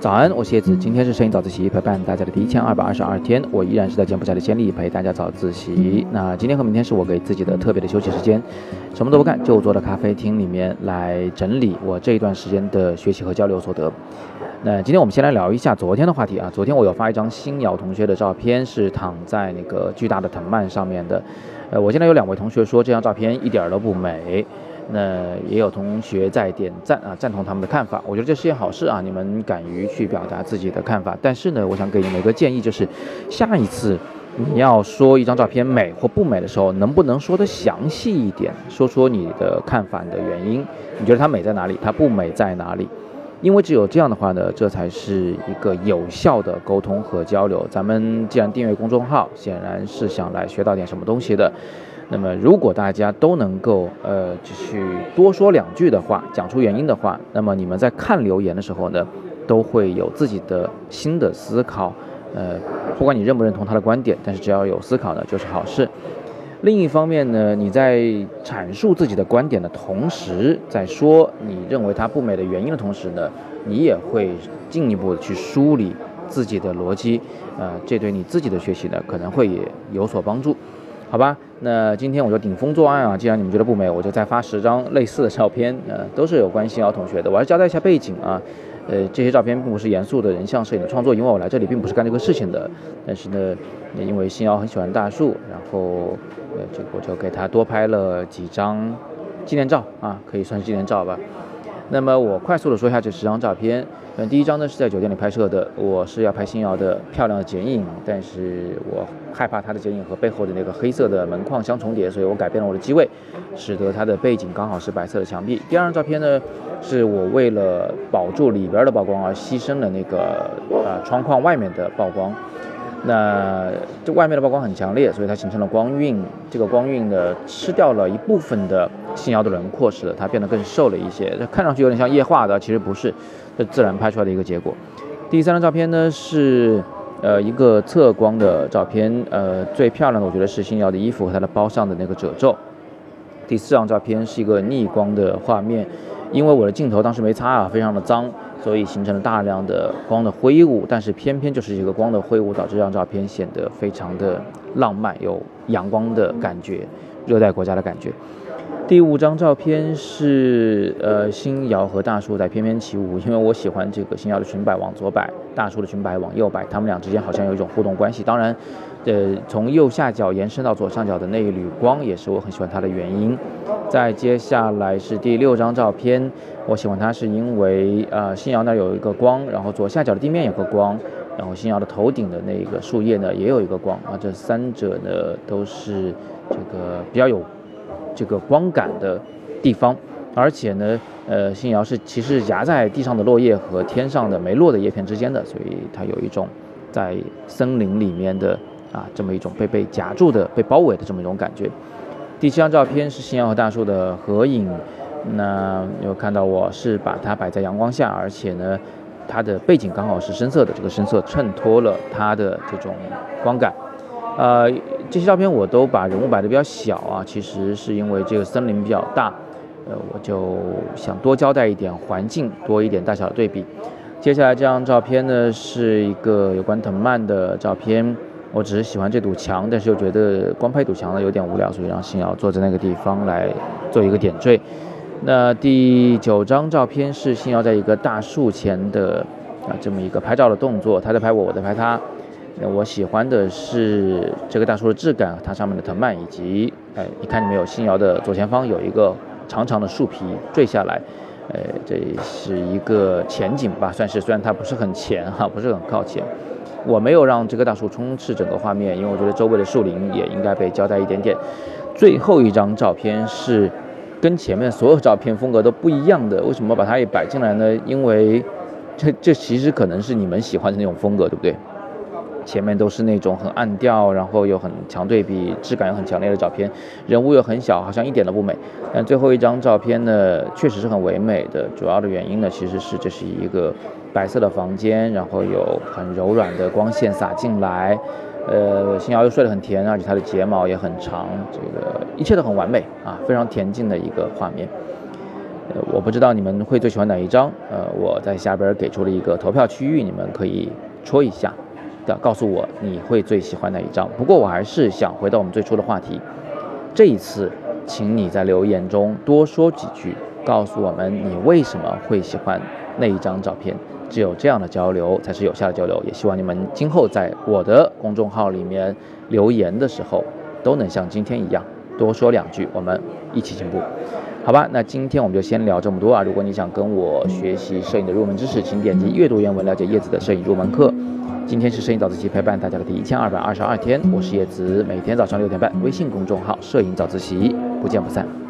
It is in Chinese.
早安，我是叶子，今天是摄影早自习陪伴大家的第一千二百二十二天，我依然是在柬埔寨的暹粒陪大家早自习。那今天和明天是我给自己的特别的休息时间，什么都不干，就坐在咖啡厅里面来整理我这一段时间的学习和交流所得。那今天我们先来聊一下昨天的话题啊，昨天我有发一张新瑶同学的照片，是躺在那个巨大的藤蔓上面的。呃，我现在有两位同学说这张照片一点都不美。那也有同学在点赞啊，赞同他们的看法。我觉得这是件好事啊，你们敢于去表达自己的看法。但是呢，我想给你们一个建议，就是下一次你要说一张照片美或不美的时候，能不能说的详细一点，说说你的看法你的原因？你觉得它美在哪里？它不美在哪里？因为只有这样的话呢，这才是一个有效的沟通和交流。咱们既然订阅公众号，显然是想来学到点什么东西的。那么，如果大家都能够呃，继续多说两句的话，讲出原因的话，那么你们在看留言的时候呢，都会有自己的新的思考。呃，不管你认不认同他的观点，但是只要有思考呢，就是好事。另一方面呢，你在阐述自己的观点的同时，在说你认为它不美的原因的同时呢，你也会进一步的去梳理自己的逻辑。呃，这对你自己的学习呢，可能会也有所帮助。好吧，那今天我就顶风作案啊！既然你们觉得不美，我就再发十张类似的照片，呃，都是有关新瑶同学的。我要交代一下背景啊，呃，这些照片并不是严肃的人像摄影的创作，因为我来这里并不是干这个事情的。但是呢，因为新瑶很喜欢大树，然后呃，这个我就给他多拍了几张纪念照啊，可以算是纪念照吧。那么我快速的说一下这十张照片。嗯，第一张呢是在酒店里拍摄的，我是要拍新瑶的漂亮的剪影，但是我害怕它的剪影和背后的那个黑色的门框相重叠，所以我改变了我的机位，使得它的背景刚好是白色的墙壁。第二张照片呢，是我为了保住里边的曝光而牺牲了那个呃窗框外面的曝光。那这外面的曝光很强烈，所以它形成了光晕。这个光晕呢，吃掉了一部分的星瑶的轮廓，使得它变得更瘦了一些。这看上去有点像液化的，其实不是，这自然拍出来的一个结果。第三张照片呢是呃一个侧光的照片，呃最漂亮的我觉得是星瑶的衣服和她的包上的那个褶皱。第四张照片是一个逆光的画面，因为我的镜头当时没擦啊，非常的脏。所以形成了大量的光的挥舞，但是偏偏就是这个光的挥舞，导致这张照片显得非常的浪漫，有阳光的感觉，热带国家的感觉。第五张照片是呃星瑶和大树在翩翩起舞，因为我喜欢这个星瑶的裙摆往左摆，大树的裙摆往右摆，他们俩之间好像有一种互动关系。当然，呃从右下角延伸到左上角的那一缕光也是我很喜欢它的原因。再接下来是第六张照片，我喜欢它是因为呃新瑶那有一个光，然后左下角的地面有个光，然后新瑶的头顶的那个树叶呢也有一个光啊，这三者呢都是这个比较有。这个光感的地方，而且呢，呃，新瑶是其实夹在地上的落叶和天上的没落的叶片之间的，所以它有一种在森林里面的啊这么一种被被夹住的、被包围的这么一种感觉。第七张照片是新瑶和大树的合影，那有看到我是把它摆在阳光下，而且呢，它的背景刚好是深色的，这个深色衬托了它的这种光感。呃，这些照片我都把人物摆的比较小啊，其实是因为这个森林比较大，呃，我就想多交代一点环境，多一点大小的对比。接下来这张照片呢，是一个有关藤蔓的照片，我只是喜欢这堵墙，但是又觉得光拍堵墙呢有点无聊，所以让星瑶坐在那个地方来做一个点缀。那第九张照片是星瑶在一个大树前的啊这么一个拍照的动作，他在拍我，我在拍他。那我喜欢的是这个大树的质感，它上面的藤蔓，以及，哎，你看，你们有新瑶的左前方有一个长长的树皮坠下来，呃，这是一个前景吧，算是，虽然它不是很前哈，不是很靠前。我没有让这棵大树充斥整个画面，因为我觉得周围的树林也应该被交代一点点。最后一张照片是跟前面所有照片风格都不一样的，为什么把它也摆进来呢？因为这这其实可能是你们喜欢的那种风格，对不对？前面都是那种很暗调，然后又很强对比，质感又很强烈的照片，人物又很小，好像一点都不美。但最后一张照片呢，确实是很唯美的。主要的原因呢，其实是这是一个白色的房间，然后有很柔软的光线洒进来，呃，星瑶又睡得很甜，而且她的睫毛也很长，这个一切都很完美啊，非常恬静的一个画面。呃，我不知道你们会最喜欢哪一张，呃，我在下边给出了一个投票区域，你们可以戳一下，的告诉我你会最喜欢哪一张。不过我还是想回到我们最初的话题，这一次，请你在留言中多说几句，告诉我们你为什么会喜欢那一张照片。只有这样的交流才是有效的交流。也希望你们今后在我的公众号里面留言的时候，都能像今天一样多说两句，我们一起进步。好吧，那今天我们就先聊这么多啊！如果你想跟我学习摄影的入门知识，请点击阅读原文了解叶子的摄影入门课。今天是摄影早自习陪伴大家的第一千二百二十二天，我是叶子，每天早上六点半，微信公众号“摄影早自习”，不见不散。